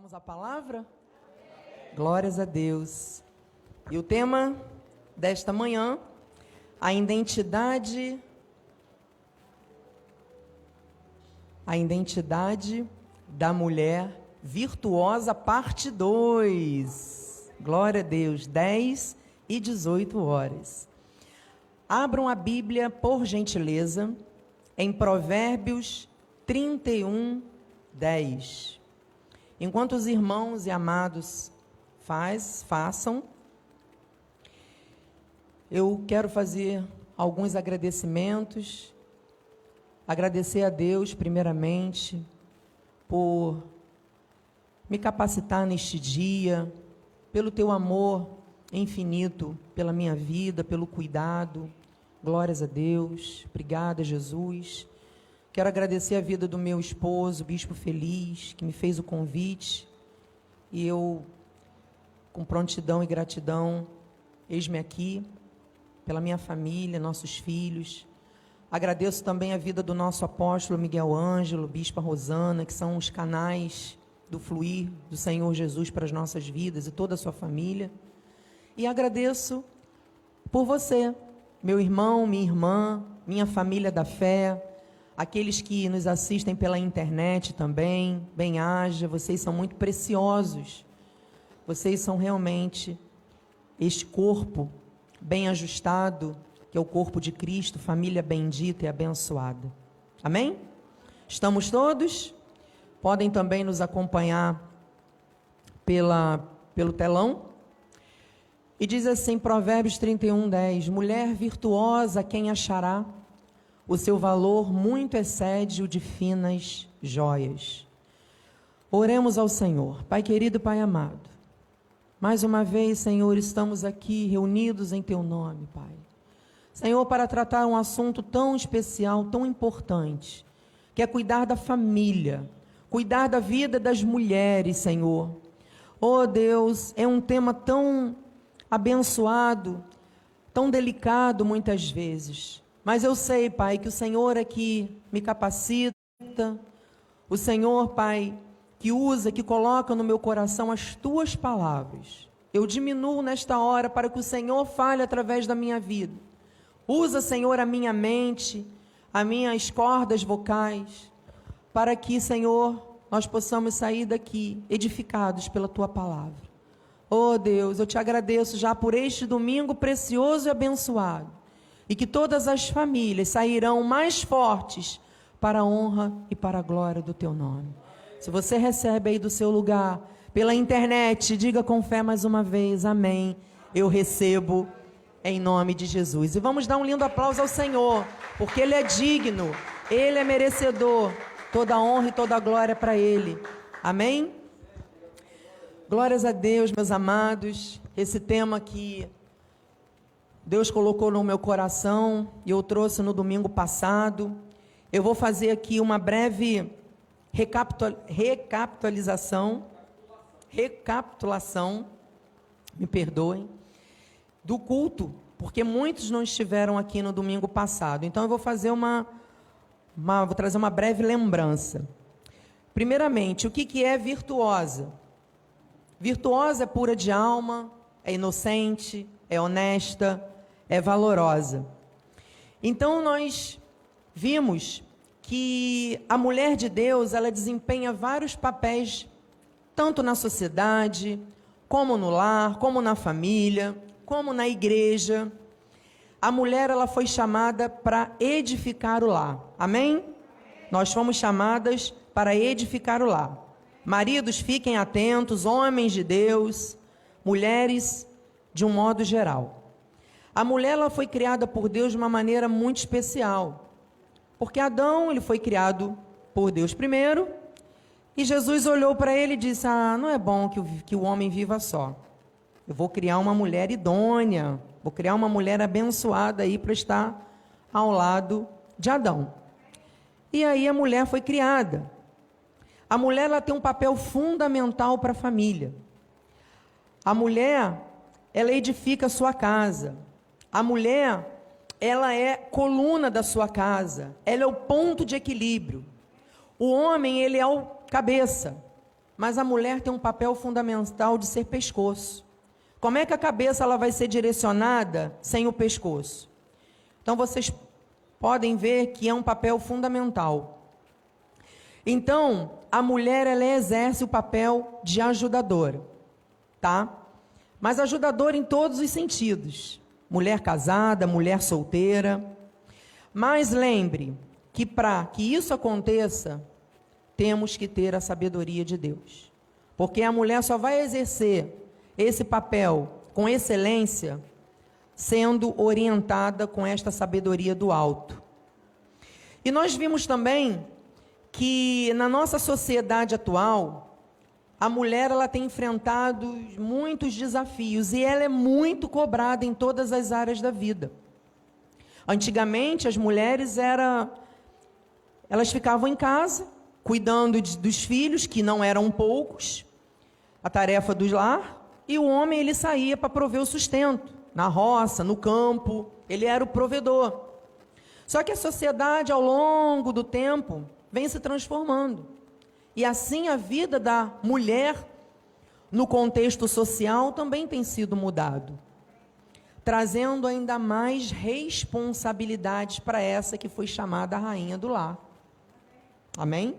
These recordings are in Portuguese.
Vamos à palavra? Glórias a Deus. E o tema desta manhã, a identidade a identidade da mulher virtuosa, parte 2. Glória a Deus, 10 e 18 horas. Abram a Bíblia, por gentileza, em Provérbios 31, 10. Enquanto os irmãos e amados faz, façam, eu quero fazer alguns agradecimentos. Agradecer a Deus, primeiramente, por me capacitar neste dia, pelo teu amor infinito pela minha vida, pelo cuidado. Glórias a Deus. Obrigada, Jesus. Quero agradecer a vida do meu esposo, Bispo Feliz, que me fez o convite. E eu, com prontidão e gratidão, eis-me aqui, pela minha família, nossos filhos. Agradeço também a vida do nosso apóstolo Miguel Ângelo, Bispa Rosana, que são os canais do fluir do Senhor Jesus para as nossas vidas e toda a sua família. E agradeço por você, meu irmão, minha irmã, minha família da fé, aqueles que nos assistem pela internet também, bem-haja, vocês são muito preciosos. Vocês são realmente este corpo bem ajustado, que é o corpo de Cristo, família bendita e abençoada. Amém? Estamos todos? Podem também nos acompanhar pela, pelo telão. E diz assim, Provérbios 31, 10: Mulher virtuosa, quem achará? O seu valor muito excede o de finas joias. Oremos ao Senhor. Pai querido, Pai amado, mais uma vez, Senhor, estamos aqui reunidos em Teu nome, Pai. Senhor, para tratar um assunto tão especial, tão importante, que é cuidar da família, cuidar da vida das mulheres, Senhor. Oh Deus, é um tema tão abençoado, tão delicado muitas vezes. Mas eu sei, Pai, que o Senhor é que me capacita, o Senhor, Pai, que usa, que coloca no meu coração as tuas palavras. Eu diminuo nesta hora para que o Senhor fale através da minha vida. Usa, Senhor, a minha mente, as minhas cordas vocais, para que, Senhor, nós possamos sair daqui edificados pela tua palavra. Oh Deus, eu te agradeço já por este domingo precioso e abençoado e que todas as famílias sairão mais fortes para a honra e para a glória do teu nome. Se você recebe aí do seu lugar, pela internet, diga com fé mais uma vez: Amém. Eu recebo em nome de Jesus. E vamos dar um lindo aplauso ao Senhor, porque Ele é digno, Ele é merecedor. Toda a honra e toda a glória para Ele. Amém? Glórias a Deus, meus amados. Esse tema que Deus colocou no meu coração e eu trouxe no domingo passado. Eu vou fazer aqui uma breve recapitalização, recapitulação, me perdoem, do culto, porque muitos não estiveram aqui no domingo passado. Então eu vou fazer uma, uma vou trazer uma breve lembrança. Primeiramente, o que, que é virtuosa? Virtuosa é pura de alma, é inocente, é honesta, é valorosa. Então nós vimos que a mulher de Deus, ela desempenha vários papéis, tanto na sociedade, como no lar, como na família, como na igreja. A mulher ela foi chamada para edificar o lar. Amém? Nós fomos chamadas para edificar o lar. Maridos, fiquem atentos, homens de Deus, mulheres de um modo geral. A mulher ela foi criada por Deus de uma maneira muito especial. Porque Adão ele foi criado por Deus primeiro, e Jesus olhou para ele e disse: Ah, não é bom que o, que o homem viva só. Eu vou criar uma mulher idônea, vou criar uma mulher abençoada aí para estar ao lado de Adão. E aí a mulher foi criada. A mulher ela tem um papel fundamental para a família. A mulher, ela edifica a sua casa. A mulher, ela é coluna da sua casa, ela é o ponto de equilíbrio. O homem, ele é o cabeça, mas a mulher tem um papel fundamental de ser pescoço. Como é que a cabeça ela vai ser direcionada sem o pescoço? Então vocês podem ver que é um papel fundamental. Então, a mulher ela exerce o papel de ajudadora, tá? Mas ajudadora em todos os sentidos. Mulher casada, mulher solteira. Mas lembre que para que isso aconteça, temos que ter a sabedoria de Deus. Porque a mulher só vai exercer esse papel com excelência sendo orientada com esta sabedoria do alto. E nós vimos também que na nossa sociedade atual, a mulher ela tem enfrentado muitos desafios e ela é muito cobrada em todas as áreas da vida. Antigamente as mulheres era elas ficavam em casa, cuidando de, dos filhos, que não eram poucos, a tarefa do lar, e o homem ele saía para prover o sustento, na roça, no campo, ele era o provedor. Só que a sociedade, ao longo do tempo, vem se transformando. E assim a vida da mulher, no contexto social, também tem sido mudado trazendo ainda mais responsabilidades para essa que foi chamada rainha do lar. Amém?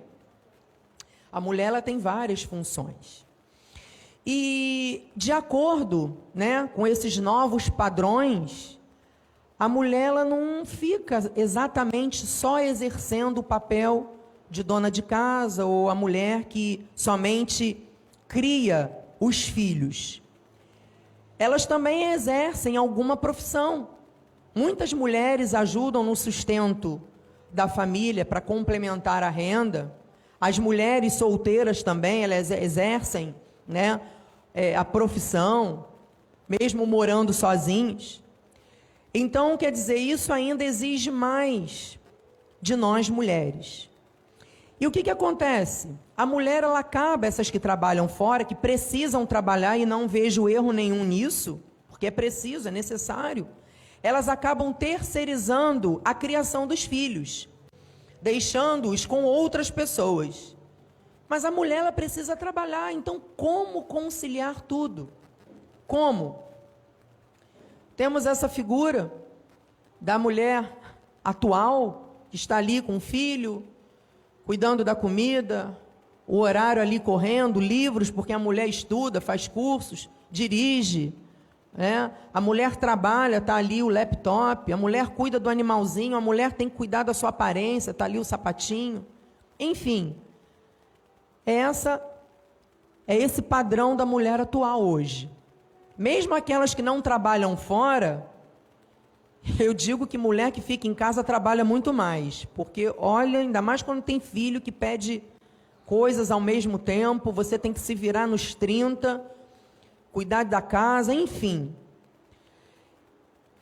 A mulher ela tem várias funções. E de acordo, né, com esses novos padrões, a mulher ela não fica exatamente só exercendo o papel de dona de casa ou a mulher que somente cria os filhos. Elas também exercem alguma profissão. Muitas mulheres ajudam no sustento da família para complementar a renda. As mulheres solteiras também, elas exercem né, é, a profissão, mesmo morando sozinhos. Então, quer dizer, isso ainda exige mais de nós mulheres. E o que, que acontece? A mulher, ela acaba, essas que trabalham fora, que precisam trabalhar, e não vejo erro nenhum nisso, porque é preciso, é necessário. Elas acabam terceirizando a criação dos filhos, deixando-os com outras pessoas. Mas a mulher ela precisa trabalhar, então como conciliar tudo? Como? Temos essa figura da mulher atual que está ali com o filho, cuidando da comida, o horário ali correndo, livros, porque a mulher estuda, faz cursos, dirige. né? A mulher trabalha, está ali o laptop, a mulher cuida do animalzinho, a mulher tem que cuidar da sua aparência, está ali o sapatinho. Enfim, essa é esse padrão da mulher atual hoje. Mesmo aquelas que não trabalham fora, eu digo que mulher que fica em casa trabalha muito mais, porque olha, ainda mais quando tem filho que pede coisas ao mesmo tempo, você tem que se virar nos 30, cuidar da casa, enfim.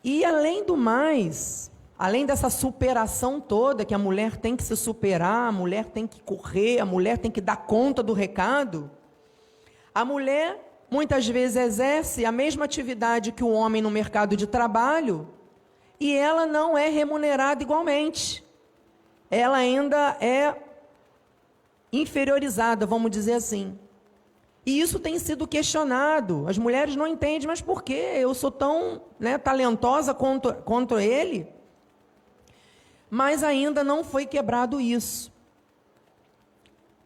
E além do mais, Além dessa superação toda que a mulher tem que se superar, a mulher tem que correr, a mulher tem que dar conta do recado, a mulher muitas vezes exerce a mesma atividade que o homem no mercado de trabalho e ela não é remunerada igualmente. Ela ainda é inferiorizada, vamos dizer assim. E isso tem sido questionado. As mulheres não entendem, mas por que eu sou tão né, talentosa quanto ele? mas ainda não foi quebrado isso.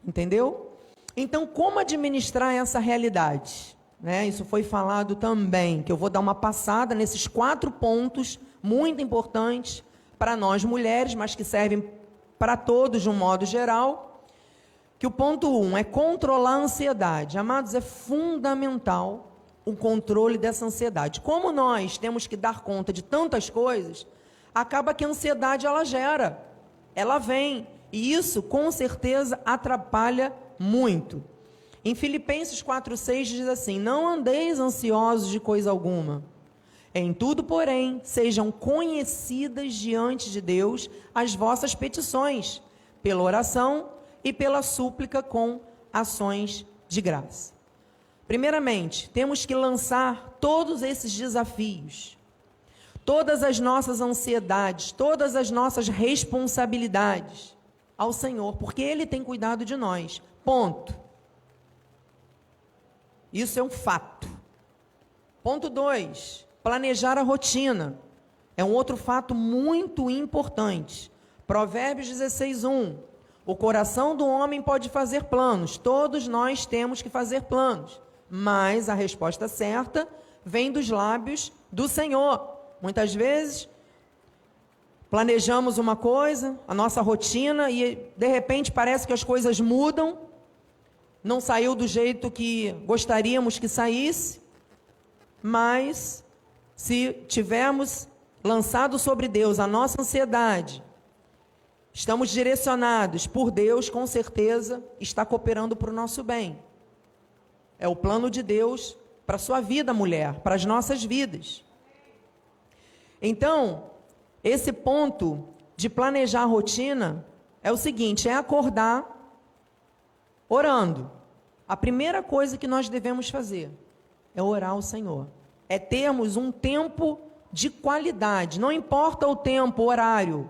Entendeu? Então, como administrar essa realidade? Né? Isso foi falado também, que eu vou dar uma passada nesses quatro pontos muito importantes para nós mulheres, mas que servem para todos de um modo geral. Que o ponto um é controlar a ansiedade. Amados, é fundamental o controle dessa ansiedade. Como nós temos que dar conta de tantas coisas, acaba que a ansiedade ela gera, ela vem, e isso com certeza atrapalha muito. Em Filipenses 4:6 diz assim: Não andeis ansiosos de coisa alguma. Em tudo, porém, sejam conhecidas diante de Deus as vossas petições, pela oração e pela súplica com ações de graça. Primeiramente, temos que lançar todos esses desafios todas as nossas ansiedades, todas as nossas responsabilidades ao Senhor, porque Ele tem cuidado de nós. Ponto. Isso é um fato. Ponto 2. Planejar a rotina. É um outro fato muito importante. Provérbios 16, 1. O coração do homem pode fazer planos, todos nós temos que fazer planos, mas a resposta certa vem dos lábios do Senhor. Muitas vezes planejamos uma coisa, a nossa rotina, e de repente parece que as coisas mudam, não saiu do jeito que gostaríamos que saísse, mas se tivermos lançado sobre Deus a nossa ansiedade, estamos direcionados por Deus, com certeza está cooperando para o nosso bem. É o plano de Deus para a sua vida, mulher, para as nossas vidas. Então, esse ponto de planejar a rotina é o seguinte: é acordar orando. A primeira coisa que nós devemos fazer é orar ao Senhor. É termos um tempo de qualidade. Não importa o tempo, o horário.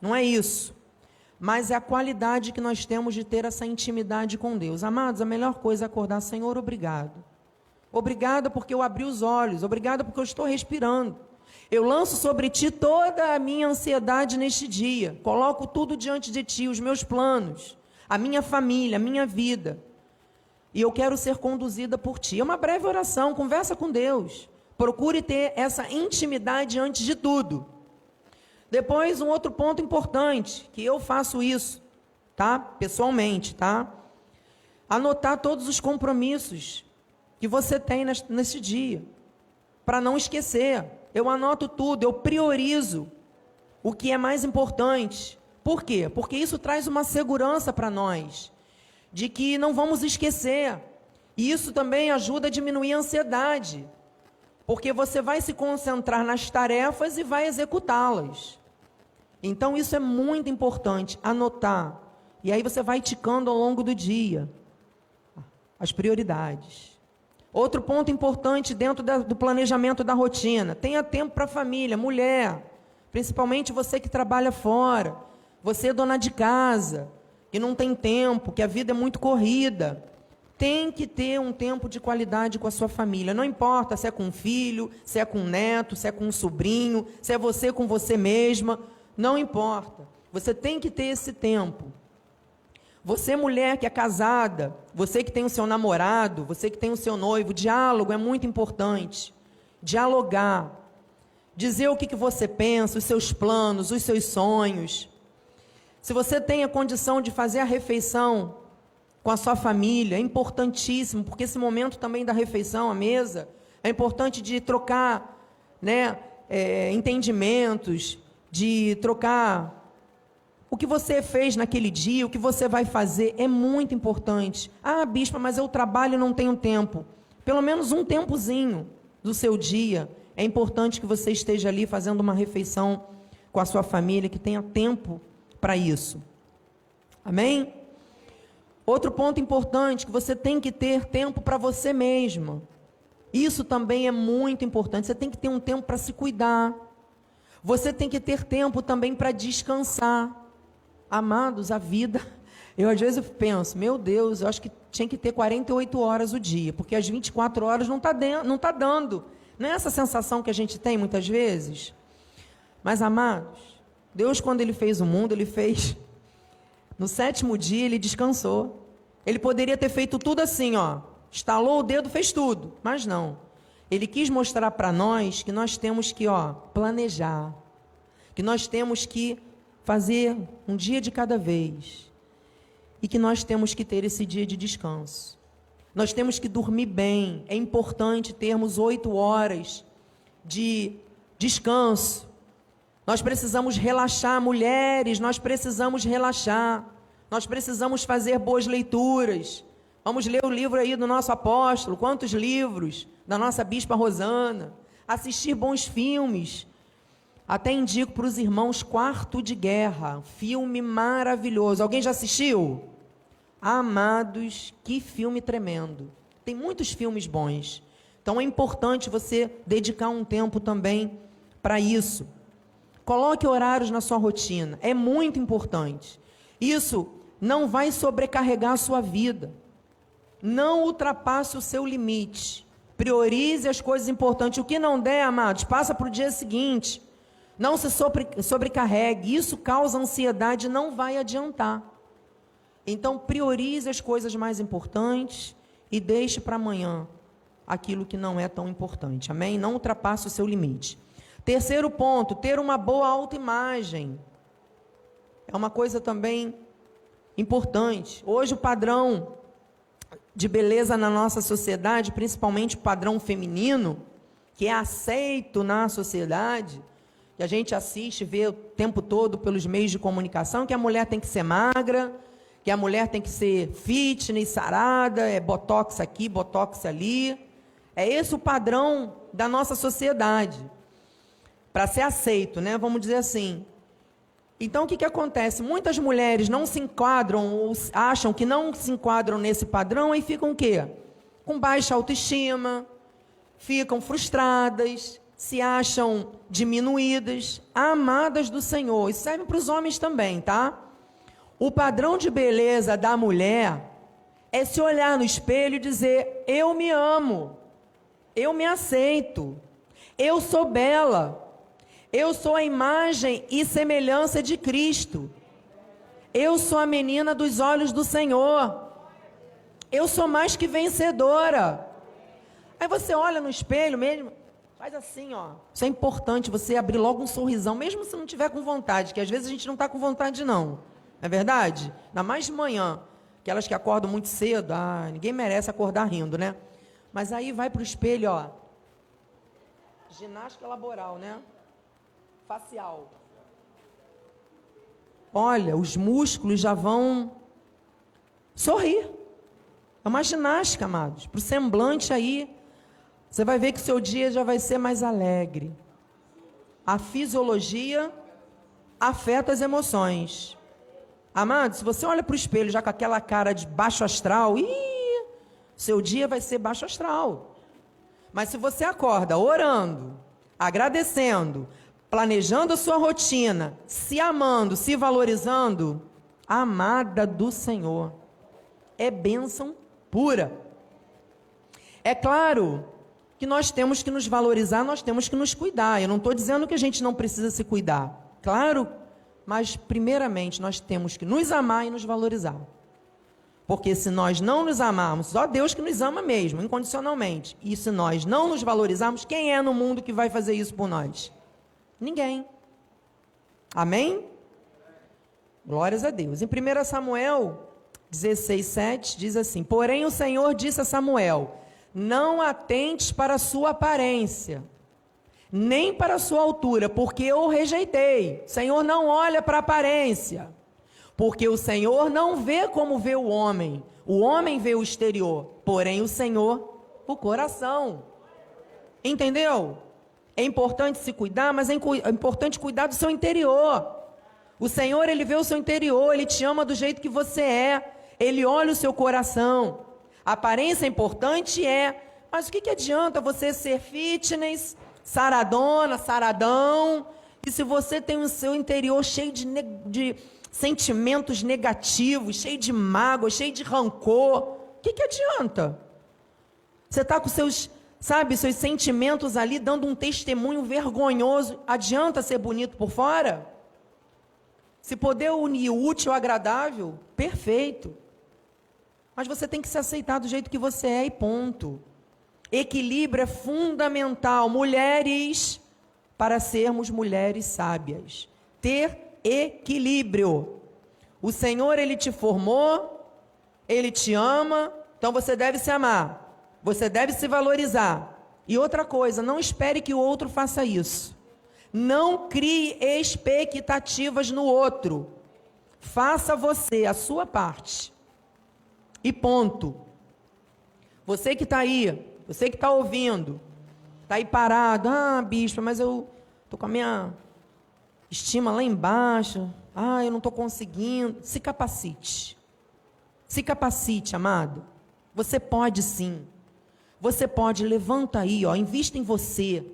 Não é isso. Mas é a qualidade que nós temos de ter essa intimidade com Deus. Amados, a melhor coisa é acordar, Senhor, obrigado. Obrigado porque eu abri os olhos. Obrigado porque eu estou respirando. Eu lanço sobre ti toda a minha ansiedade neste dia. Coloco tudo diante de ti, os meus planos, a minha família, a minha vida. E eu quero ser conduzida por ti. É uma breve oração, conversa com Deus. Procure ter essa intimidade antes de tudo. Depois, um outro ponto importante, que eu faço isso, tá? Pessoalmente, tá? Anotar todos os compromissos que você tem nesse dia, para não esquecer. Eu anoto tudo, eu priorizo o que é mais importante. Por quê? Porque isso traz uma segurança para nós, de que não vamos esquecer. E isso também ajuda a diminuir a ansiedade, porque você vai se concentrar nas tarefas e vai executá-las. Então isso é muito importante, anotar. E aí você vai ticando ao longo do dia as prioridades. Outro ponto importante dentro da, do planejamento da rotina: tenha tempo para a família, mulher, principalmente você que trabalha fora, você dona de casa, que não tem tempo, que a vida é muito corrida. Tem que ter um tempo de qualidade com a sua família. Não importa se é com um filho, se é com um neto, se é com um sobrinho, se é você com você mesma. Não importa. Você tem que ter esse tempo. Você, mulher que é casada, você que tem o seu namorado, você que tem o seu noivo, diálogo é muito importante. Dialogar. Dizer o que, que você pensa, os seus planos, os seus sonhos. Se você tem a condição de fazer a refeição com a sua família, é importantíssimo, porque esse momento também da refeição, a mesa, é importante de trocar né, é, entendimentos, de trocar o que você fez naquele dia, o que você vai fazer é muito importante. Ah, bispa, mas eu trabalho e não tenho tempo. Pelo menos um tempozinho do seu dia. É importante que você esteja ali fazendo uma refeição com a sua família, que tenha tempo para isso. Amém? Outro ponto importante, que você tem que ter tempo para você mesma. Isso também é muito importante. Você tem que ter um tempo para se cuidar. Você tem que ter tempo também para descansar. Amados, a vida. Eu às vezes penso, meu Deus, eu acho que tinha que ter 48 horas o dia, porque as 24 horas não está não tá dando. Não é essa sensação que a gente tem muitas vezes? Mas, amados, Deus, quando Ele fez o mundo, Ele fez. No sétimo dia, Ele descansou. Ele poderia ter feito tudo assim, ó. Estalou o dedo, fez tudo. Mas não. Ele quis mostrar para nós que nós temos que, ó, planejar. Que nós temos que fazer um dia de cada vez. E que nós temos que ter esse dia de descanso. Nós temos que dormir bem. É importante termos oito horas de descanso. Nós precisamos relaxar, mulheres, nós precisamos relaxar. Nós precisamos fazer boas leituras. Vamos ler o livro aí do nosso apóstolo, quantos livros da nossa bispa Rosana. Assistir bons filmes, até indico para os irmãos Quarto de Guerra, filme maravilhoso. Alguém já assistiu? Amados, que filme tremendo. Tem muitos filmes bons. Então é importante você dedicar um tempo também para isso. Coloque horários na sua rotina, é muito importante. Isso não vai sobrecarregar a sua vida. Não ultrapasse o seu limite. Priorize as coisas importantes. O que não der, amados, passa para o dia seguinte. Não se sobre, sobrecarregue. Isso causa ansiedade e não vai adiantar. Então, priorize as coisas mais importantes e deixe para amanhã aquilo que não é tão importante. Amém? Não ultrapasse o seu limite. Terceiro ponto, ter uma boa autoimagem. É uma coisa também importante. Hoje o padrão de beleza na nossa sociedade, principalmente o padrão feminino, que é aceito na sociedade, que a gente assiste, vê o tempo todo pelos meios de comunicação, que a mulher tem que ser magra, que a mulher tem que ser fitness, sarada, é botox aqui, botox ali. É esse o padrão da nossa sociedade. Para ser aceito, né? Vamos dizer assim. Então o que, que acontece? Muitas mulheres não se enquadram ou acham que não se enquadram nesse padrão e ficam o quê? Com baixa autoestima, ficam frustradas, se acham diminuídas, amadas do Senhor. Isso serve para os homens também, tá? O padrão de beleza da mulher é se olhar no espelho e dizer: Eu me amo, eu me aceito, eu sou bela, eu sou a imagem e semelhança de Cristo, eu sou a menina dos olhos do Senhor, eu sou mais que vencedora. Aí você olha no espelho mesmo, faz assim, ó. Isso é importante, você abrir logo um sorrisão, mesmo se não tiver com vontade, que às vezes a gente não está com vontade, não. É verdade? Ainda mais de manhã. Aquelas que acordam muito cedo, ah, ninguém merece acordar rindo, né? Mas aí vai para o espelho, ó. Ginástica laboral, né? Facial. Olha, os músculos já vão sorrir. É uma ginástica, amados. Para o semblante aí, você vai ver que seu dia já vai ser mais alegre. A fisiologia afeta as emoções. Amado, se você olha para o espelho já com aquela cara de baixo astral, ih, seu dia vai ser baixo astral. Mas se você acorda orando, agradecendo, planejando a sua rotina, se amando, se valorizando, amada do Senhor, é bênção pura. É claro que nós temos que nos valorizar, nós temos que nos cuidar. Eu não estou dizendo que a gente não precisa se cuidar. Claro mas primeiramente nós temos que nos amar e nos valorizar. Porque se nós não nos amarmos, só Deus que nos ama mesmo, incondicionalmente. E se nós não nos valorizarmos, quem é no mundo que vai fazer isso por nós? Ninguém. Amém? Glórias a Deus. Em 1 Samuel 16, 7 diz assim: Porém o Senhor disse a Samuel: Não atentes para a sua aparência nem para a sua altura, porque eu o rejeitei. O Senhor não olha para a aparência, porque o Senhor não vê como vê o homem. O homem vê o exterior, porém o Senhor o coração. Entendeu? É importante se cuidar, mas é, é importante cuidar do seu interior. O Senhor, ele vê o seu interior, ele te ama do jeito que você é. Ele olha o seu coração. A aparência é importante é, mas o que, que adianta você ser fitness, saradona, saradão. E se você tem o seu interior cheio de, de sentimentos negativos, cheio de mágoa, cheio de rancor, o que, que adianta? Você está com seus, sabe, seus sentimentos ali dando um testemunho vergonhoso. Adianta ser bonito por fora? Se poder unir o útil ao agradável, perfeito. Mas você tem que se aceitar do jeito que você é e ponto. Equilíbrio é fundamental, mulheres, para sermos mulheres sábias. Ter equilíbrio. O Senhor, Ele te formou, Ele te ama, então você deve se amar, você deve se valorizar. E outra coisa, não espere que o outro faça isso. Não crie expectativas no outro. Faça você a sua parte. E ponto. Você que está aí você que está ouvindo, está aí parado, ah, bispo, mas eu estou com a minha estima lá embaixo, ah, eu não estou conseguindo. Se capacite. Se capacite, amado. Você pode sim. Você pode, levanta aí, ó, invista em você.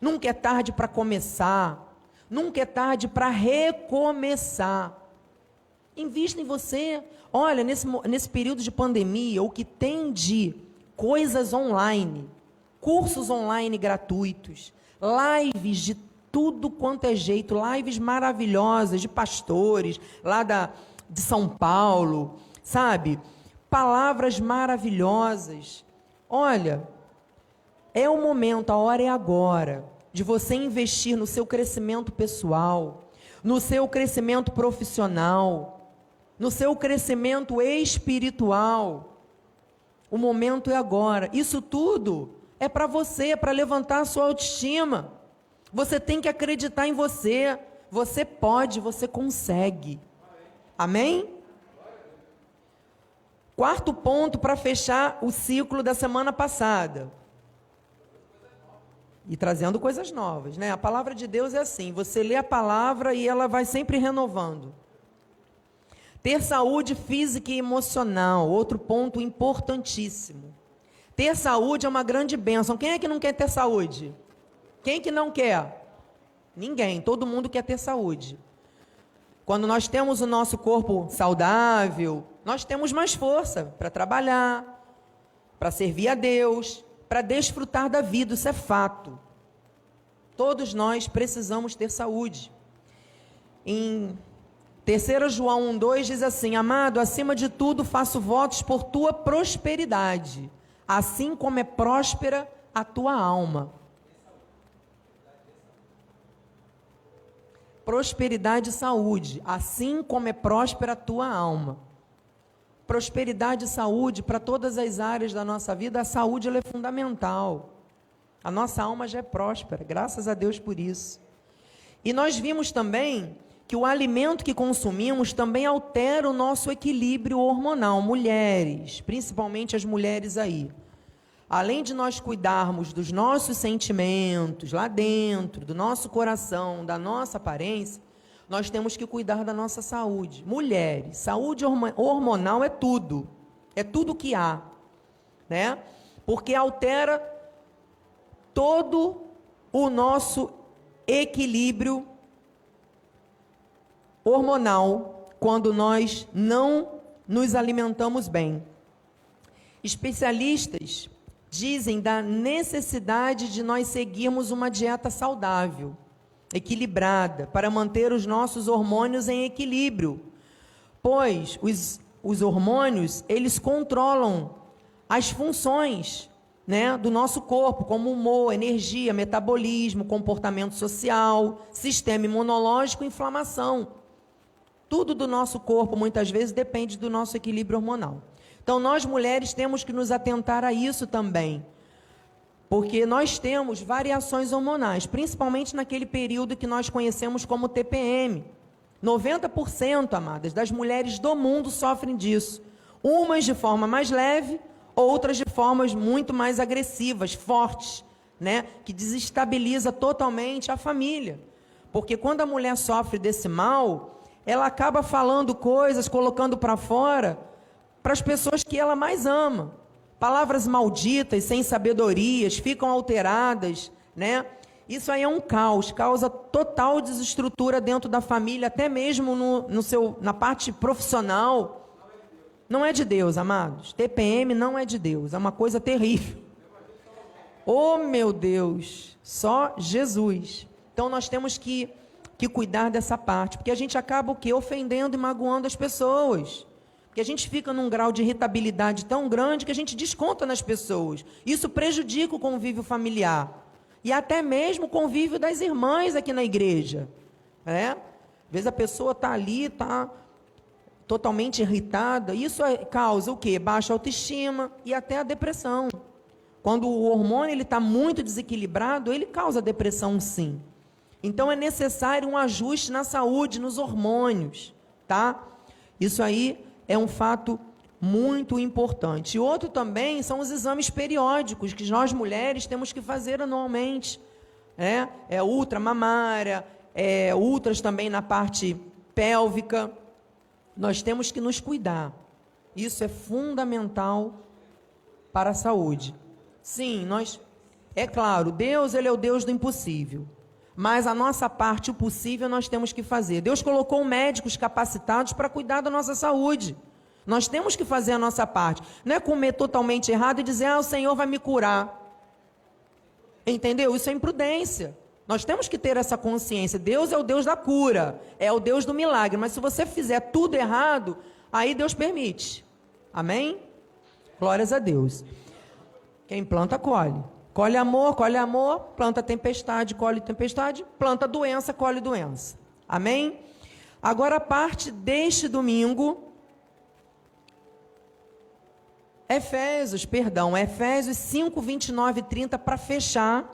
Nunca é tarde para começar. Nunca é tarde para recomeçar. Invista em você. Olha, nesse, nesse período de pandemia, o que tem de coisas online, cursos online gratuitos, lives de tudo quanto é jeito, lives maravilhosas de pastores lá da, de São Paulo, sabe? Palavras maravilhosas. Olha, é o momento, a hora é agora de você investir no seu crescimento pessoal, no seu crescimento profissional, no seu crescimento espiritual. O momento é agora. Isso tudo é para você, é para levantar a sua autoestima. Você tem que acreditar em você. Você pode, você consegue. Amém? Quarto ponto para fechar o ciclo da semana passada. E trazendo coisas novas, né? A palavra de Deus é assim: você lê a palavra e ela vai sempre renovando. Ter saúde física e emocional, outro ponto importantíssimo. Ter saúde é uma grande bênção. Quem é que não quer ter saúde? Quem que não quer? Ninguém, todo mundo quer ter saúde. Quando nós temos o nosso corpo saudável, nós temos mais força para trabalhar, para servir a Deus, para desfrutar da vida, isso é fato. Todos nós precisamos ter saúde. Em 3 João 1,2 diz assim: Amado, acima de tudo faço votos por tua prosperidade, assim como é próspera a tua alma. Prosperidade e saúde, assim como é próspera a tua alma prosperidade e saúde para todas as áreas da nossa vida, a saúde é fundamental. A nossa alma já é próspera, graças a Deus por isso. E nós vimos também que o alimento que consumimos também altera o nosso equilíbrio hormonal. Mulheres, principalmente as mulheres aí. Além de nós cuidarmos dos nossos sentimentos lá dentro, do nosso coração, da nossa aparência, nós temos que cuidar da nossa saúde. Mulheres, saúde hormonal é tudo. É tudo que há, né? Porque altera todo o nosso equilíbrio hormonal quando nós não nos alimentamos bem. Especialistas dizem da necessidade de nós seguirmos uma dieta saudável equilibrada, para manter os nossos hormônios em equilíbrio. Pois os, os hormônios, eles controlam as funções né, do nosso corpo, como humor, energia, metabolismo, comportamento social, sistema imunológico inflamação. Tudo do nosso corpo, muitas vezes, depende do nosso equilíbrio hormonal. Então, nós mulheres temos que nos atentar a isso também. Porque nós temos variações hormonais, principalmente naquele período que nós conhecemos como TPM. 90%, amadas, das mulheres do mundo sofrem disso. Umas de forma mais leve, outras de formas muito mais agressivas, fortes, né? Que desestabiliza totalmente a família. Porque quando a mulher sofre desse mal, ela acaba falando coisas, colocando para fora para as pessoas que ela mais ama. Palavras malditas, sem sabedorias, ficam alteradas, né? Isso aí é um caos, causa total desestrutura dentro da família, até mesmo no, no seu, na parte profissional. Não é de Deus, amados. TPM não é de Deus, é uma coisa terrível. Oh, meu Deus, só Jesus. Então nós temos que, que cuidar dessa parte, porque a gente acaba o quê? Ofendendo e magoando as pessoas que a gente fica num grau de irritabilidade tão grande que a gente desconta nas pessoas. Isso prejudica o convívio familiar. E até mesmo o convívio das irmãs aqui na igreja. Né? Às vezes a pessoa está ali, está totalmente irritada. Isso é, causa o quê? Baixa autoestima e até a depressão. Quando o hormônio está muito desequilibrado, ele causa depressão sim. Então é necessário um ajuste na saúde, nos hormônios, tá? Isso aí é um fato muito importante. E outro também são os exames periódicos que nós mulheres temos que fazer anualmente. Né? É ultra mamária, é ultras também na parte pélvica. Nós temos que nos cuidar. Isso é fundamental para a saúde. Sim, nós é claro, Deus ele é o Deus do impossível. Mas a nossa parte, o possível, nós temos que fazer. Deus colocou médicos capacitados para cuidar da nossa saúde. Nós temos que fazer a nossa parte. Não é comer totalmente errado e dizer, ah, o Senhor vai me curar. Entendeu? Isso é imprudência. Nós temos que ter essa consciência. Deus é o Deus da cura, é o Deus do milagre. Mas se você fizer tudo errado, aí Deus permite. Amém? Glórias a Deus. Quem planta, colhe. Colhe amor, colhe amor, planta tempestade, colhe tempestade, planta doença, colhe doença. Amém? Agora a parte deste domingo, Efésios, perdão, Efésios 5, 29 e 30, para fechar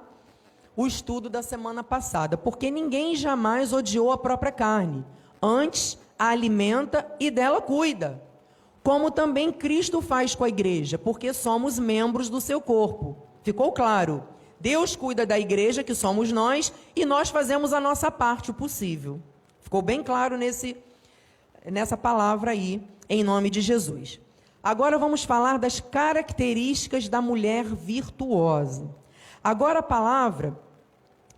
o estudo da semana passada. Porque ninguém jamais odiou a própria carne, antes a alimenta e dela cuida. Como também Cristo faz com a igreja, porque somos membros do seu corpo. Ficou claro? Deus cuida da igreja, que somos nós, e nós fazemos a nossa parte, o possível. Ficou bem claro nesse, nessa palavra aí, em nome de Jesus. Agora vamos falar das características da mulher virtuosa. Agora a palavra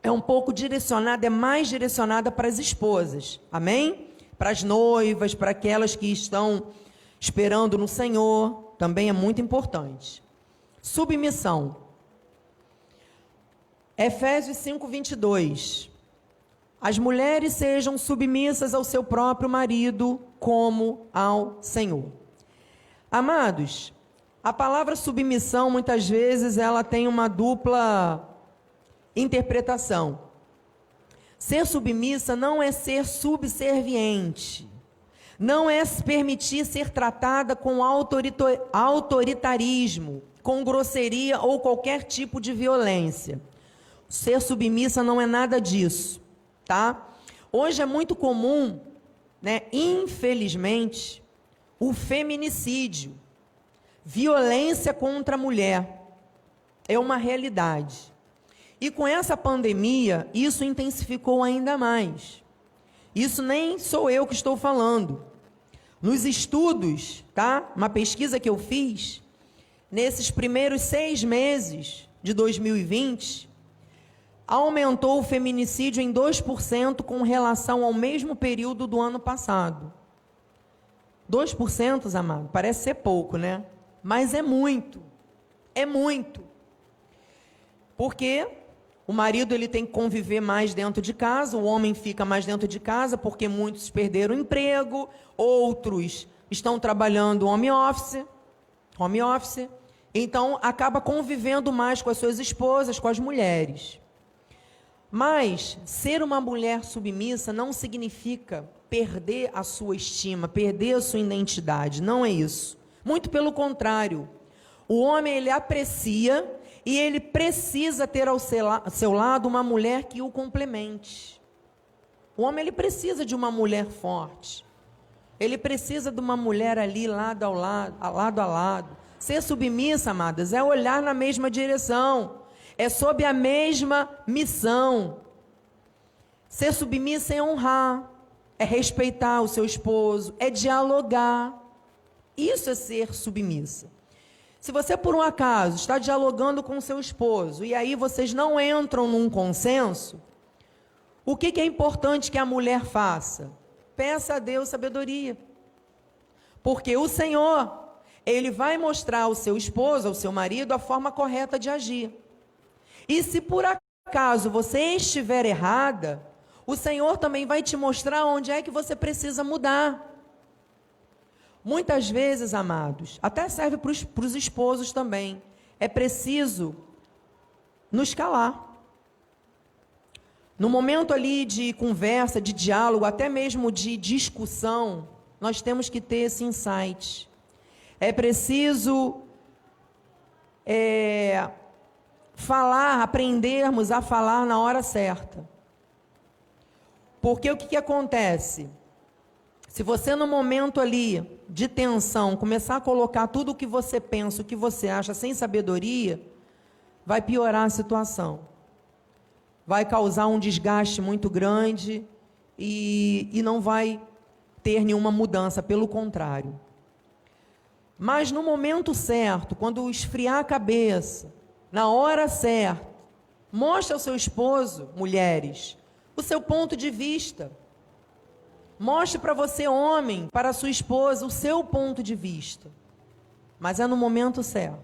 é um pouco direcionada, é mais direcionada para as esposas. Amém? Para as noivas, para aquelas que estão esperando no Senhor, também é muito importante. Submissão. Efésios 5:22. As mulheres sejam submissas ao seu próprio marido como ao Senhor. Amados, a palavra submissão muitas vezes ela tem uma dupla interpretação. Ser submissa não é ser subserviente, não é se permitir ser tratada com autoritarismo, com grosseria ou qualquer tipo de violência. Ser submissa não é nada disso, tá? Hoje é muito comum, né, infelizmente, o feminicídio, violência contra a mulher. É uma realidade. E com essa pandemia, isso intensificou ainda mais. Isso nem sou eu que estou falando. Nos estudos, tá? Uma pesquisa que eu fiz, nesses primeiros seis meses de 2020, aumentou o feminicídio em 2% com relação ao mesmo período do ano passado. 2%, amado, parece ser pouco, né? Mas é muito. É muito. Porque o marido ele tem que conviver mais dentro de casa, o homem fica mais dentro de casa porque muitos perderam o emprego, outros estão trabalhando home office, home office. Então acaba convivendo mais com as suas esposas, com as mulheres. Mas ser uma mulher submissa não significa perder a sua estima, perder a sua identidade. Não é isso. Muito pelo contrário. O homem ele aprecia e ele precisa ter ao seu lado uma mulher que o complemente. O homem ele precisa de uma mulher forte. Ele precisa de uma mulher ali lado ao lado, lado a lado. Ser submissa, amadas, é olhar na mesma direção. É sob a mesma missão. Ser submissa é honrar é respeitar o seu esposo, é dialogar. Isso é ser submissa. Se você, por um acaso, está dialogando com seu esposo e aí vocês não entram num consenso, o que, que é importante que a mulher faça? Peça a Deus sabedoria. Porque o Senhor, Ele vai mostrar ao seu esposo, ao seu marido, a forma correta de agir. E se por acaso você estiver errada, o Senhor também vai te mostrar onde é que você precisa mudar. Muitas vezes, amados, até serve para os esposos também, é preciso nos calar. No momento ali de conversa, de diálogo, até mesmo de discussão, nós temos que ter esse insight. É preciso é, falar, aprendermos a falar na hora certa. Porque o que, que acontece? Se você, no momento ali de tensão, começar a colocar tudo o que você pensa, o que você acha, sem sabedoria, vai piorar a situação. Vai causar um desgaste muito grande e, e não vai ter nenhuma mudança, pelo contrário. Mas no momento certo, quando esfriar a cabeça, na hora certa, Mostre ao seu esposo, mulheres, o seu ponto de vista. Mostre para você, homem, para sua esposa, o seu ponto de vista. Mas é no momento certo.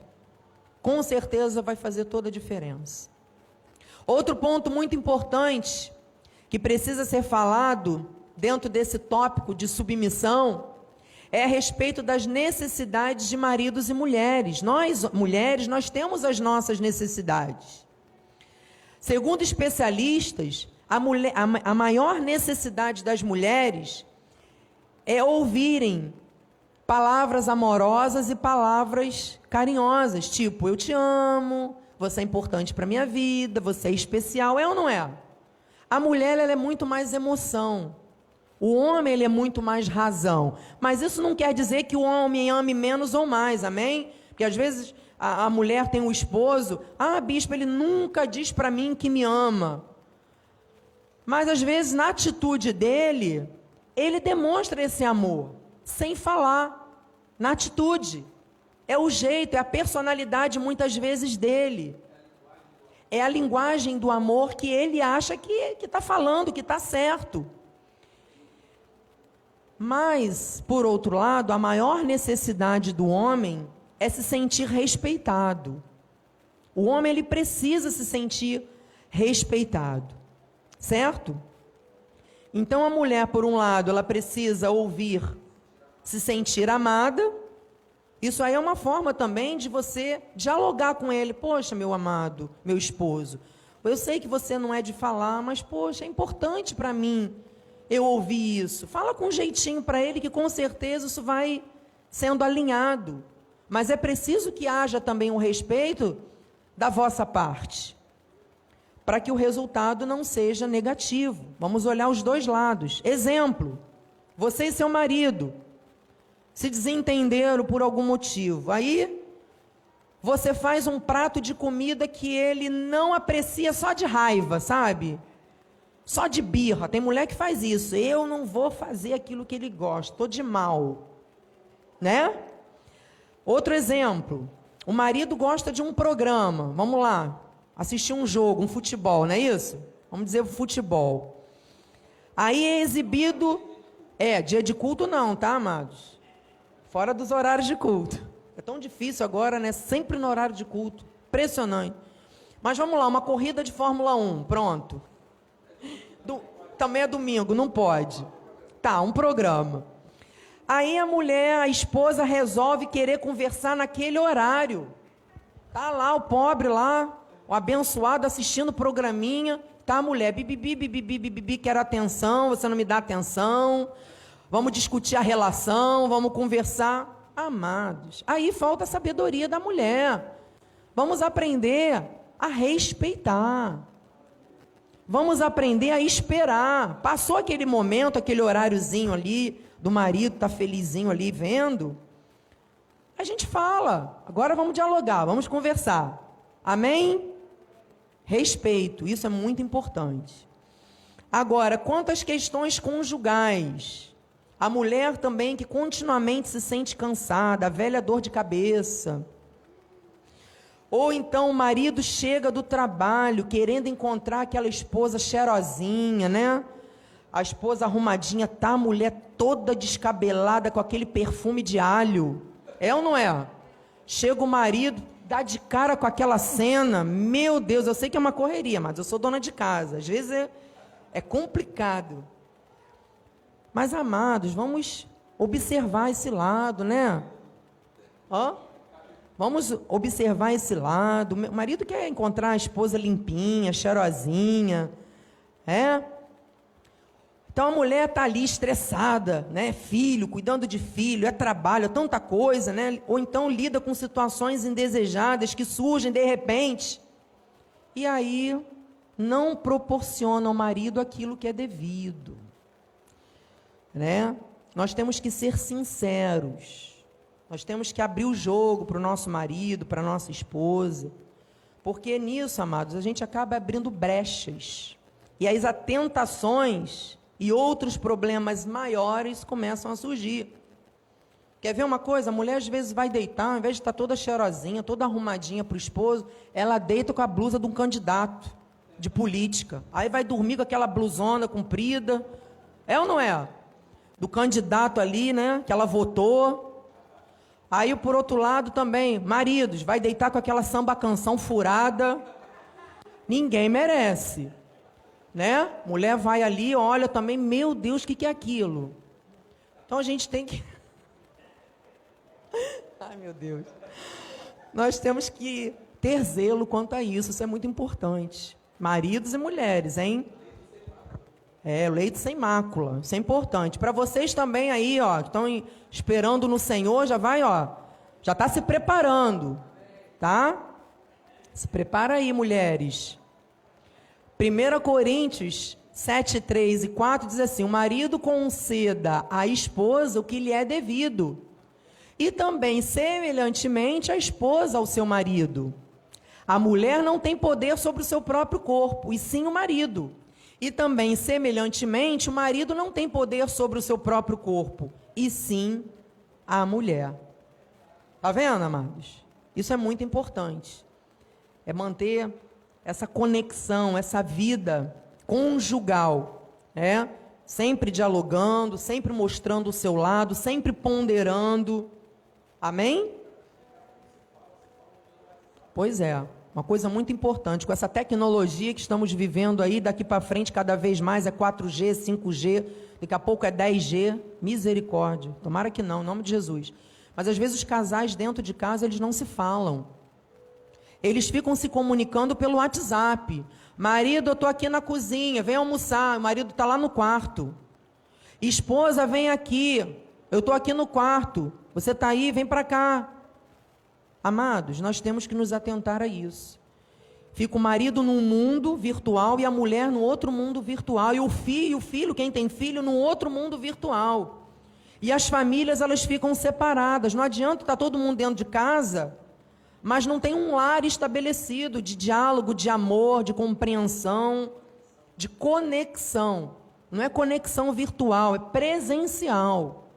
Com certeza vai fazer toda a diferença. Outro ponto muito importante que precisa ser falado dentro desse tópico de submissão é a respeito das necessidades de maridos e mulheres. Nós, mulheres, nós temos as nossas necessidades. Segundo especialistas, a, mulher, a, a maior necessidade das mulheres é ouvirem palavras amorosas e palavras carinhosas, tipo eu te amo, você é importante para minha vida, você é especial, é ou não é? A mulher ela é muito mais emoção. O homem ele é muito mais razão. Mas isso não quer dizer que o homem ame menos ou mais, amém? Porque às vezes a, a mulher tem um esposo, ah, bispo, ele nunca diz para mim que me ama. Mas às vezes na atitude dele, ele demonstra esse amor, sem falar, na atitude. É o jeito, é a personalidade muitas vezes dele. É a linguagem do amor que ele acha que está falando, que está certo. Mas, por outro lado, a maior necessidade do homem é se sentir respeitado. O homem ele precisa se sentir respeitado, certo? Então a mulher, por um lado, ela precisa ouvir, se sentir amada. Isso aí é uma forma também de você dialogar com ele. Poxa, meu amado, meu esposo, eu sei que você não é de falar, mas poxa, é importante para mim eu ouvi isso. Fala com um jeitinho para ele que com certeza isso vai sendo alinhado. Mas é preciso que haja também um respeito da vossa parte, para que o resultado não seja negativo. Vamos olhar os dois lados. Exemplo: você e seu marido se desentenderam por algum motivo. Aí você faz um prato de comida que ele não aprecia só de raiva, sabe? Só de birra. Tem mulher que faz isso. Eu não vou fazer aquilo que ele gosta. Estou de mal. Né? Outro exemplo. O marido gosta de um programa. Vamos lá. Assistir um jogo, um futebol, não é isso? Vamos dizer futebol. Aí é exibido. É, dia de culto não, tá, amados? Fora dos horários de culto. É tão difícil agora, né? Sempre no horário de culto. Impressionante. Mas vamos lá, uma corrida de Fórmula 1. Pronto também é domingo, não pode. Tá, um programa. Aí a mulher, a esposa resolve querer conversar naquele horário. Tá lá o pobre lá, o abençoado assistindo programinha. Tá a mulher, bibibi, bibibi, bibibi, quero atenção, você não me dá atenção. Vamos discutir a relação, vamos conversar. Amados, aí falta a sabedoria da mulher. Vamos aprender a respeitar. Vamos aprender a esperar. Passou aquele momento, aquele horáriozinho ali, do marido tá felizinho ali vendo. A gente fala. Agora vamos dialogar, vamos conversar. Amém? Respeito, isso é muito importante. Agora, quanto às questões conjugais, a mulher também que continuamente se sente cansada, a velha dor de cabeça, ou então o marido chega do trabalho querendo encontrar aquela esposa cheirosinha, né? A esposa arrumadinha, tá a mulher toda descabelada com aquele perfume de alho. É ou não é? Chega o marido, dá de cara com aquela cena. Meu Deus, eu sei que é uma correria, mas eu sou dona de casa. Às vezes é, é complicado. Mas amados, vamos observar esse lado, né? Ó. Vamos observar esse lado. O marido quer encontrar a esposa limpinha, cheirosinha, é? Então a mulher está ali estressada, né? Filho, cuidando de filho, é trabalho, é tanta coisa, né? Ou então lida com situações indesejadas que surgem de repente. E aí não proporciona ao marido aquilo que é devido. Né? Nós temos que ser sinceros. Nós temos que abrir o jogo para o nosso marido, para a nossa esposa. Porque nisso, amados, a gente acaba abrindo brechas. E as tentações e outros problemas maiores começam a surgir. Quer ver uma coisa? A mulher às vezes vai deitar, ao invés de estar toda cheirosinha, toda arrumadinha para o esposo, ela deita com a blusa de um candidato. de política. Aí vai dormir com aquela blusona comprida. É ou não é? Do candidato ali, né? Que ela votou. Aí, por outro lado, também, maridos, vai deitar com aquela samba canção furada. Ninguém merece. Né? Mulher vai ali, olha também, meu Deus, o que, que é aquilo? Então a gente tem que. Ai, meu Deus. Nós temos que ter zelo quanto a isso, isso é muito importante. Maridos e mulheres, hein? É, leite sem mácula, isso é importante. Para vocês também aí, ó, que estão esperando no Senhor, já vai, ó, já está se preparando, tá? Se prepara aí, mulheres. 1 Coríntios 7, 3 e 4 diz assim: O marido conceda à esposa o que lhe é devido, e também, semelhantemente, a esposa ao seu marido. A mulher não tem poder sobre o seu próprio corpo, e sim o marido. E também, semelhantemente, o marido não tem poder sobre o seu próprio corpo, e sim a mulher. Tá vendo, amados? Isso é muito importante. É manter essa conexão, essa vida conjugal, né? Sempre dialogando, sempre mostrando o seu lado, sempre ponderando. Amém? Pois é. Uma coisa muito importante, com essa tecnologia que estamos vivendo aí, daqui para frente, cada vez mais é 4G, 5G, daqui a pouco é 10G, misericórdia. Tomara que não, em nome de Jesus. Mas às vezes os casais dentro de casa, eles não se falam. Eles ficam se comunicando pelo WhatsApp. Marido, eu estou aqui na cozinha, vem almoçar. O marido está lá no quarto. Esposa, vem aqui. Eu estou aqui no quarto. Você está aí, vem para cá. Amados, nós temos que nos atentar a isso. Fica o marido num mundo virtual e a mulher no outro mundo virtual. E o filho, o filho, quem tem filho, no outro mundo virtual. E as famílias, elas ficam separadas. Não adianta estar tá todo mundo dentro de casa, mas não tem um lar estabelecido de diálogo, de amor, de compreensão, de conexão. Não é conexão virtual, é presencial.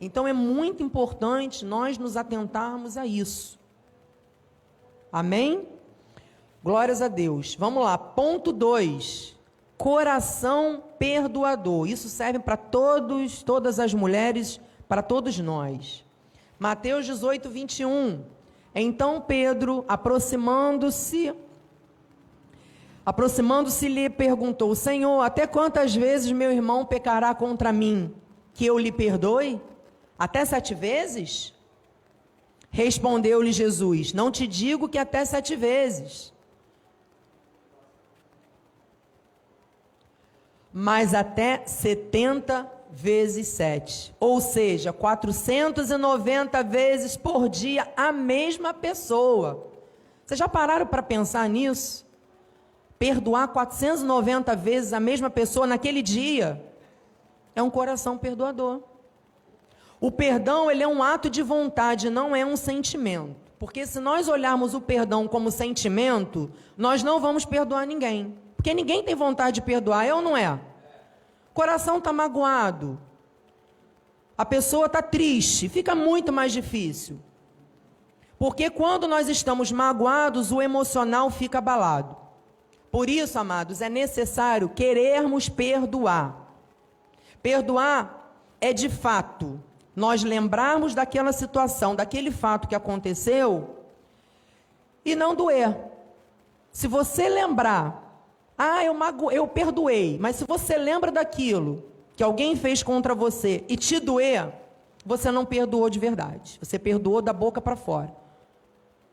Então é muito importante nós nos atentarmos a isso. Amém? Glórias a Deus. Vamos lá, ponto 2. Coração perdoador. Isso serve para todos, todas as mulheres, para todos nós. Mateus 18, 21. Então Pedro, aproximando-se, aproximando-se, lhe perguntou: Senhor, até quantas vezes meu irmão pecará contra mim, que eu lhe perdoe? Até sete vezes? Respondeu-lhe Jesus: Não te digo que até sete vezes. Mas até setenta vezes sete. Ou seja, 490 vezes por dia a mesma pessoa. Vocês já pararam para pensar nisso? Perdoar 490 vezes a mesma pessoa naquele dia é um coração perdoador. O perdão, ele é um ato de vontade, não é um sentimento. Porque se nós olharmos o perdão como sentimento, nós não vamos perdoar ninguém. Porque ninguém tem vontade de perdoar, é ou não é? O coração está magoado. A pessoa está triste, fica muito mais difícil. Porque quando nós estamos magoados, o emocional fica abalado. Por isso, amados, é necessário querermos perdoar. Perdoar é de fato nós lembrarmos daquela situação, daquele fato que aconteceu e não doer. Se você lembrar, ah, eu, mago, eu perdoei, mas se você lembra daquilo que alguém fez contra você e te doer, você não perdoou de verdade. Você perdoou da boca para fora.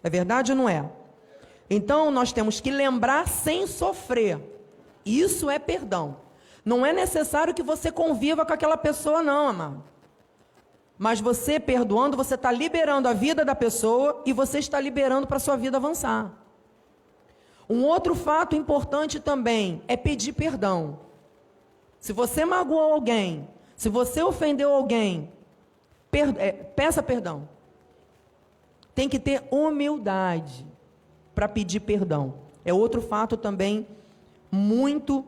É verdade ou não é? Então nós temos que lembrar sem sofrer. Isso é perdão. Não é necessário que você conviva com aquela pessoa, não, amado. Mas você perdoando, você está liberando a vida da pessoa e você está liberando para a sua vida avançar. Um outro fato importante também é pedir perdão. Se você magoou alguém, se você ofendeu alguém, per, é, peça perdão. Tem que ter humildade para pedir perdão. É outro fato também muito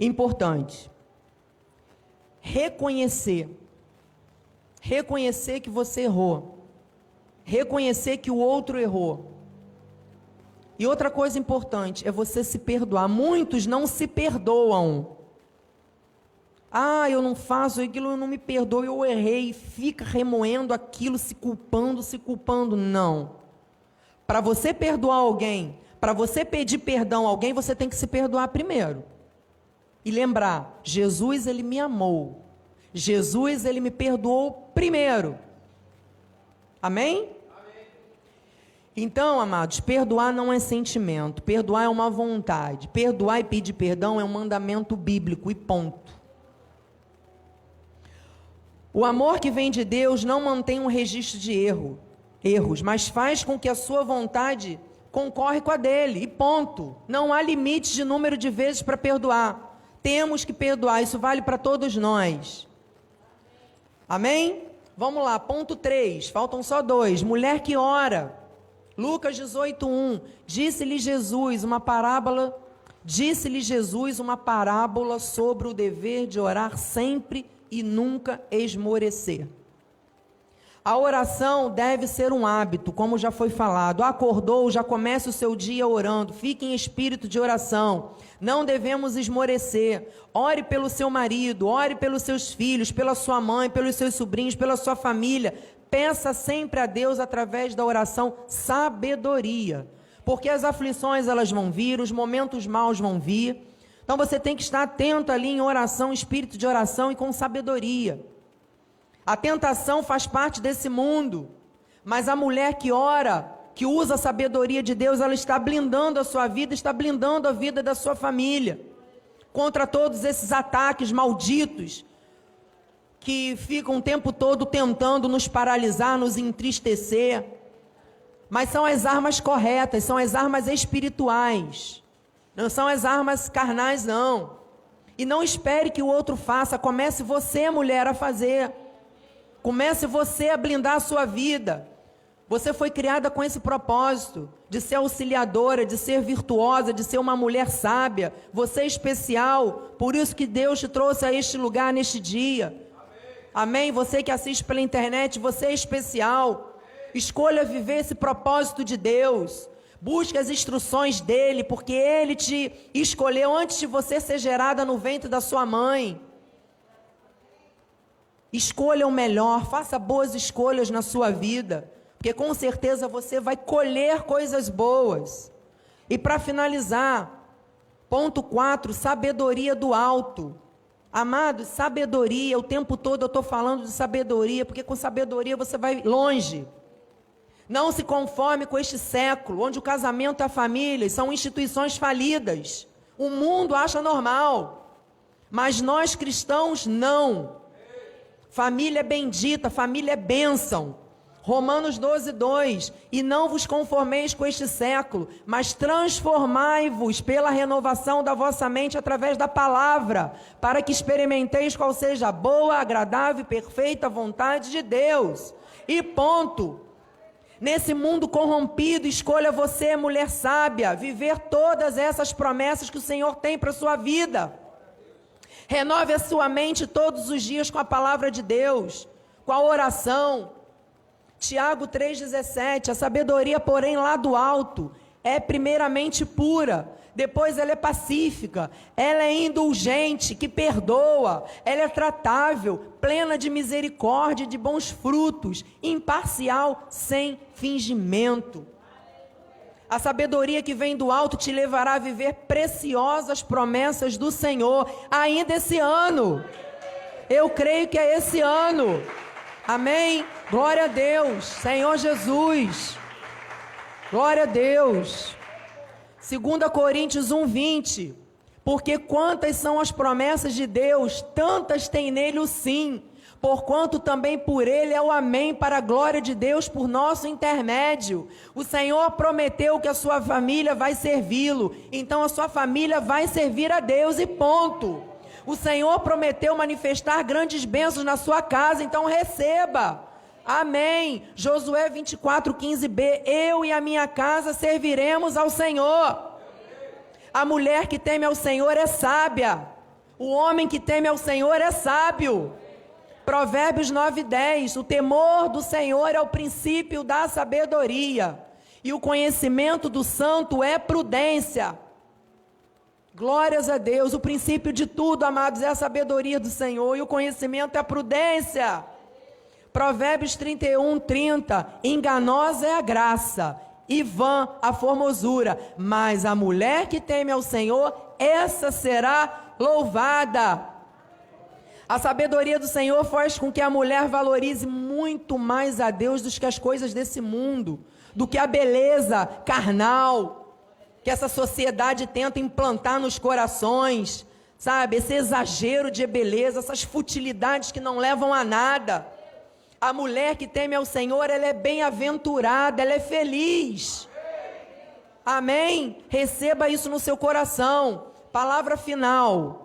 importante. Reconhecer Reconhecer que você errou. Reconhecer que o outro errou. E outra coisa importante é você se perdoar. Muitos não se perdoam. Ah, eu não faço aquilo, eu não me perdoo, eu errei. Fica remoendo aquilo, se culpando, se culpando. Não. Para você perdoar alguém, para você pedir perdão a alguém, você tem que se perdoar primeiro. E lembrar, Jesus ele me amou. Jesus ele me perdoou primeiro. Amém? Então, amados, perdoar não é sentimento, perdoar é uma vontade. Perdoar e pedir perdão é um mandamento bíblico e ponto. O amor que vem de Deus não mantém um registro de erro, erros, mas faz com que a sua vontade concorre com a dele, e ponto. Não há limite de número de vezes para perdoar. Temos que perdoar, isso vale para todos nós. Amém? Vamos lá, ponto 3, faltam só dois. Mulher que ora. Lucas 18:1. Disse-lhe Jesus uma parábola, disse-lhe Jesus uma parábola sobre o dever de orar sempre e nunca esmorecer. A oração deve ser um hábito, como já foi falado. Acordou, já comece o seu dia orando. Fique em espírito de oração. Não devemos esmorecer. Ore pelo seu marido, ore pelos seus filhos, pela sua mãe, pelos seus sobrinhos, pela sua família. Peça sempre a Deus através da oração sabedoria, porque as aflições elas vão vir, os momentos maus vão vir. Então você tem que estar atento ali em oração, espírito de oração e com sabedoria. A tentação faz parte desse mundo, mas a mulher que ora, que usa a sabedoria de Deus, ela está blindando a sua vida, está blindando a vida da sua família contra todos esses ataques malditos que ficam o tempo todo tentando nos paralisar, nos entristecer. Mas são as armas corretas, são as armas espirituais. Não são as armas carnais, não. E não espere que o outro faça, comece você, mulher, a fazer. Comece você a blindar a sua vida. Você foi criada com esse propósito de ser auxiliadora, de ser virtuosa, de ser uma mulher sábia. Você é especial, por isso que Deus te trouxe a este lugar neste dia. Amém? Você que assiste pela internet, você é especial. Escolha viver esse propósito de Deus. Busque as instruções dele, porque ele te escolheu antes de você ser gerada no ventre da sua mãe. Escolha o melhor, faça boas escolhas na sua vida, porque com certeza você vai colher coisas boas. E para finalizar, ponto 4, sabedoria do alto. Amados, sabedoria, o tempo todo eu estou falando de sabedoria, porque com sabedoria você vai longe. Não se conforme com este século, onde o casamento e a família são instituições falidas. O mundo acha normal, mas nós cristãos não. Família bendita, família é bênção. Romanos 12, 2: E não vos conformeis com este século, mas transformai-vos pela renovação da vossa mente através da palavra, para que experimenteis qual seja a boa, agradável e perfeita vontade de Deus. E ponto. Nesse mundo corrompido, escolha você, mulher sábia, viver todas essas promessas que o Senhor tem para sua vida. Renove a sua mente todos os dias com a palavra de Deus, com a oração, Tiago 3,17: A sabedoria, porém, lá do alto, é primeiramente pura, depois ela é pacífica, ela é indulgente, que perdoa, ela é tratável, plena de misericórdia e de bons frutos, imparcial, sem fingimento. A sabedoria que vem do alto te levará a viver preciosas promessas do Senhor, ainda esse ano. Eu creio que é esse ano. Amém? Glória a Deus. Senhor Jesus. Glória a Deus. 2 Coríntios 1:20. Porque quantas são as promessas de Deus, tantas tem nele o sim. Porquanto também por ele é o amém para a glória de Deus por nosso intermédio. O Senhor prometeu que a sua família vai servi-lo, então a sua família vai servir a Deus e ponto. O Senhor prometeu manifestar grandes bênçãos na sua casa, então receba. Amém. Josué 24, 15b. Eu e a minha casa serviremos ao Senhor. A mulher que teme ao Senhor é sábia. O homem que teme ao Senhor é sábio. Provérbios 9, 10. O temor do Senhor é o princípio da sabedoria. E o conhecimento do santo é prudência. Glórias a Deus. O princípio de tudo, amados, é a sabedoria do Senhor. E o conhecimento é a prudência. Provérbios 31, 30. Enganosa é a graça e vã a formosura, mas a mulher que teme ao Senhor, essa será louvada. A sabedoria do Senhor faz com que a mulher valorize muito mais a Deus do que as coisas desse mundo, do que a beleza carnal que essa sociedade tenta implantar nos corações, sabe? Esse exagero de beleza, essas futilidades que não levam a nada. A mulher que teme ao Senhor, ela é bem-aventurada, ela é feliz. Amém? Receba isso no seu coração. Palavra final.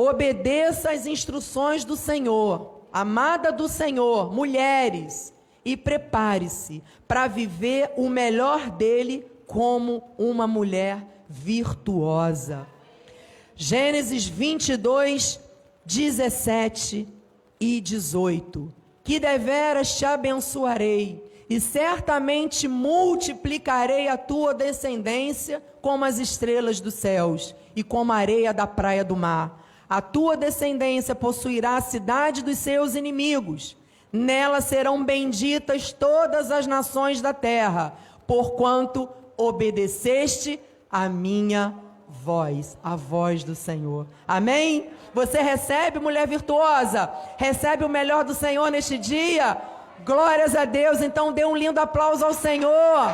Obedeça às instruções do Senhor. Amada do Senhor, mulheres, e prepare-se para viver o melhor dele como uma mulher virtuosa. Gênesis 22, 17 e 18 que deveras te abençoarei, e certamente multiplicarei a tua descendência como as estrelas dos céus e como a areia da praia do mar. A tua descendência possuirá a cidade dos seus inimigos. Nela serão benditas todas as nações da terra, porquanto obedeceste a minha voz, a voz do Senhor. Amém? Você recebe, mulher virtuosa? Recebe o melhor do Senhor neste dia? Glórias a Deus. Então dê um lindo aplauso ao Senhor.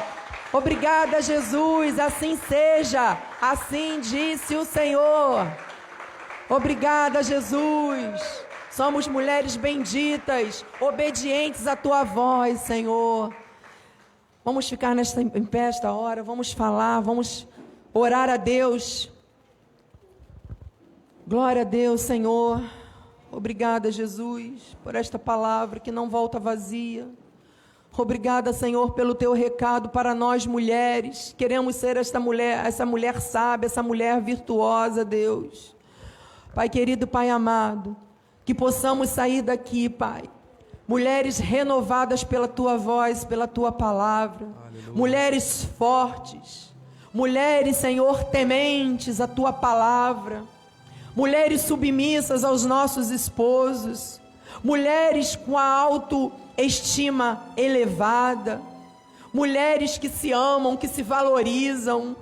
Obrigada, Jesus. Assim seja. Assim disse o Senhor. Obrigada, Jesus. Somos mulheres benditas, obedientes à tua voz, Senhor. Vamos ficar nesta, em pé esta hora, vamos falar, vamos orar a Deus. Glória a Deus, Senhor. Obrigada, Jesus, por esta palavra que não volta vazia. Obrigada, Senhor, pelo teu recado para nós mulheres. Queremos ser esta mulher, essa mulher sábia, essa mulher virtuosa, Deus. Pai querido, Pai amado, que possamos sair daqui, Pai. Mulheres renovadas pela tua voz, pela tua palavra. Aleluia. Mulheres fortes. Mulheres, Senhor, tementes a tua palavra mulheres submissas aos nossos esposos, mulheres com a autoestima elevada, mulheres que se amam, que se valorizam,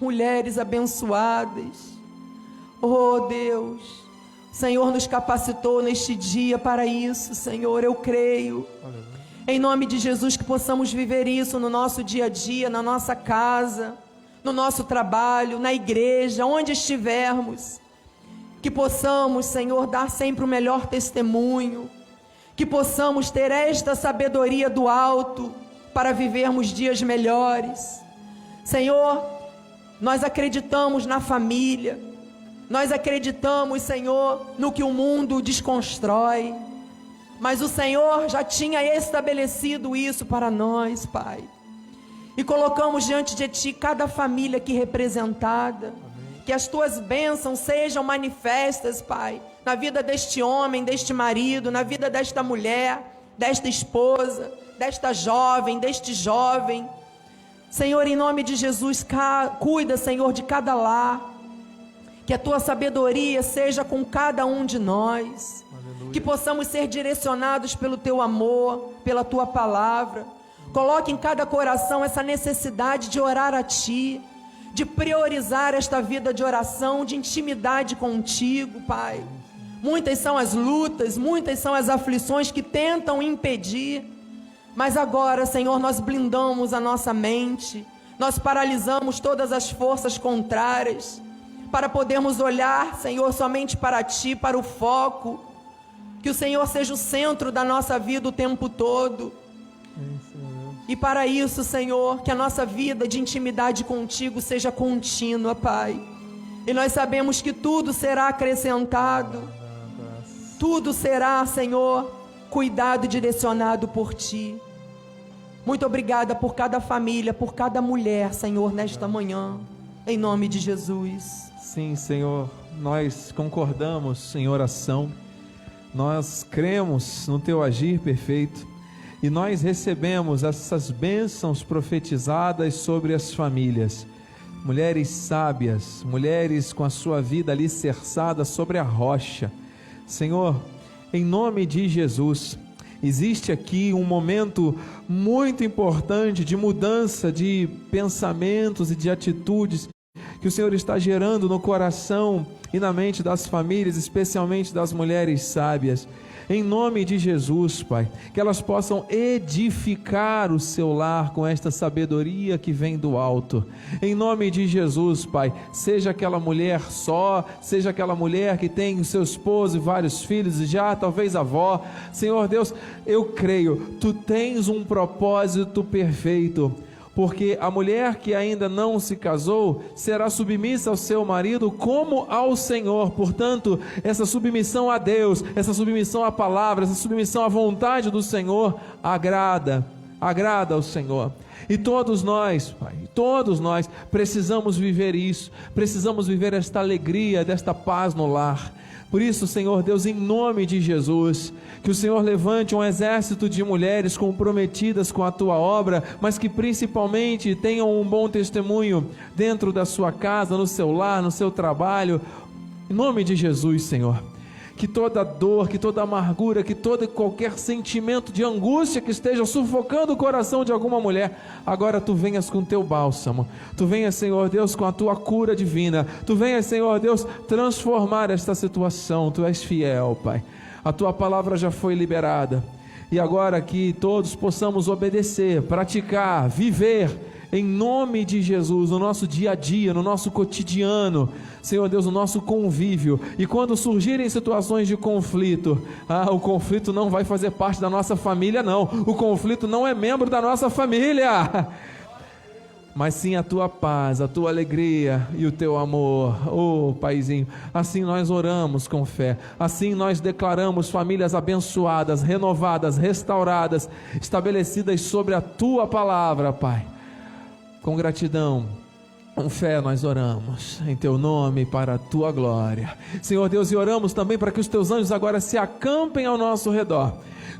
mulheres abençoadas. Oh Deus, o Senhor nos capacitou neste dia para isso, Senhor, eu creio. Em nome de Jesus, que possamos viver isso no nosso dia a dia, na nossa casa, no nosso trabalho, na igreja, onde estivermos que possamos, Senhor, dar sempre o melhor testemunho, que possamos ter esta sabedoria do alto para vivermos dias melhores. Senhor, nós acreditamos na família, nós acreditamos, Senhor, no que o mundo desconstrói, mas o Senhor já tinha estabelecido isso para nós, Pai. E colocamos diante de Ti cada família aqui representada que as tuas bênçãos sejam manifestas, Pai, na vida deste homem, deste marido, na vida desta mulher, desta esposa, desta jovem, deste jovem. Senhor, em nome de Jesus, cuida, Senhor, de cada lar. Que a tua sabedoria seja com cada um de nós. Aleluia. Que possamos ser direcionados pelo teu amor, pela tua palavra. Coloque em cada coração essa necessidade de orar a ti de priorizar esta vida de oração, de intimidade contigo, Pai. Muitas são as lutas, muitas são as aflições que tentam impedir, mas agora, Senhor, nós blindamos a nossa mente, nós paralisamos todas as forças contrárias, para podermos olhar, Senhor, somente para Ti, para o foco, que o Senhor seja o centro da nossa vida o tempo todo. E para isso, Senhor, que a nossa vida de intimidade contigo seja contínua, Pai. E nós sabemos que tudo será acrescentado, tudo será, Senhor, cuidado e direcionado por Ti. Muito obrigada por cada família, por cada mulher, Senhor, nesta manhã, em nome de Jesus. Sim, Senhor, nós concordamos em oração, nós cremos no Teu agir perfeito e nós recebemos essas bênçãos profetizadas sobre as famílias. Mulheres sábias, mulheres com a sua vida alicerçada sobre a rocha. Senhor, em nome de Jesus, existe aqui um momento muito importante de mudança de pensamentos e de atitudes que o Senhor está gerando no coração e na mente das famílias, especialmente das mulheres sábias. Em nome de Jesus, Pai, que elas possam edificar o seu lar com esta sabedoria que vem do alto. Em nome de Jesus, Pai, seja aquela mulher só, seja aquela mulher que tem o seu esposo e vários filhos e já talvez avó. Senhor Deus, eu creio, tu tens um propósito perfeito porque a mulher que ainda não se casou será submissa ao seu marido como ao Senhor. Portanto, essa submissão a Deus, essa submissão à palavra, essa submissão à vontade do Senhor agrada, agrada ao Senhor. E todos nós, Pai, todos nós precisamos viver isso, precisamos viver esta alegria, desta paz no lar. Por isso, Senhor Deus, em nome de Jesus, que o Senhor levante um exército de mulheres comprometidas com a tua obra, mas que principalmente tenham um bom testemunho dentro da sua casa, no seu lar, no seu trabalho. Em nome de Jesus, Senhor que toda dor, que toda amargura, que todo qualquer sentimento de angústia que esteja sufocando o coração de alguma mulher, agora tu venhas com teu bálsamo, tu venhas, Senhor Deus, com a tua cura divina, tu venhas, Senhor Deus, transformar esta situação, tu és fiel, Pai, a tua palavra já foi liberada, e agora que todos possamos obedecer, praticar, viver, em nome de Jesus, no nosso dia a dia, no nosso cotidiano, Senhor Deus, no nosso convívio. E quando surgirem situações de conflito, ah, o conflito não vai fazer parte da nossa família, não. O conflito não é membro da nossa família. Mas sim a tua paz, a tua alegria e o teu amor, oh Paizinho. Assim nós oramos com fé, assim nós declaramos famílias abençoadas, renovadas, restauradas, estabelecidas sobre a tua palavra, Pai com gratidão, com fé nós oramos em teu nome para a tua glória. Senhor Deus, e oramos também para que os teus anjos agora se acampem ao nosso redor.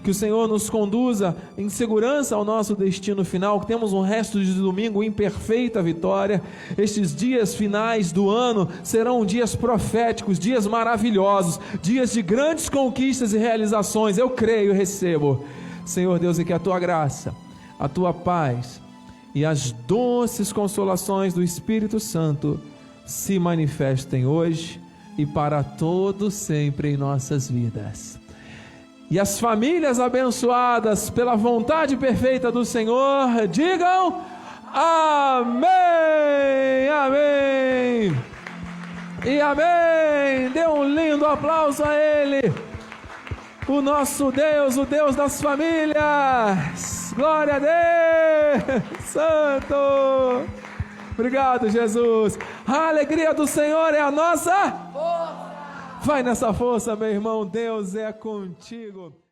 Que o Senhor nos conduza em segurança ao nosso destino final, que temos um resto de domingo em perfeita vitória. Estes dias finais do ano serão dias proféticos, dias maravilhosos, dias de grandes conquistas e realizações. Eu creio e recebo. Senhor Deus, e que a tua graça, a tua paz, e as doces consolações do Espírito Santo se manifestem hoje e para todo sempre em nossas vidas. E as famílias abençoadas pela vontade perfeita do Senhor, digam amém, amém e amém. Dê um lindo aplauso a Ele, o nosso Deus, o Deus das famílias. Glória a Deus! Santo! Obrigado, Jesus. A alegria do Senhor é a nossa força. Vai nessa força, meu irmão. Deus é contigo.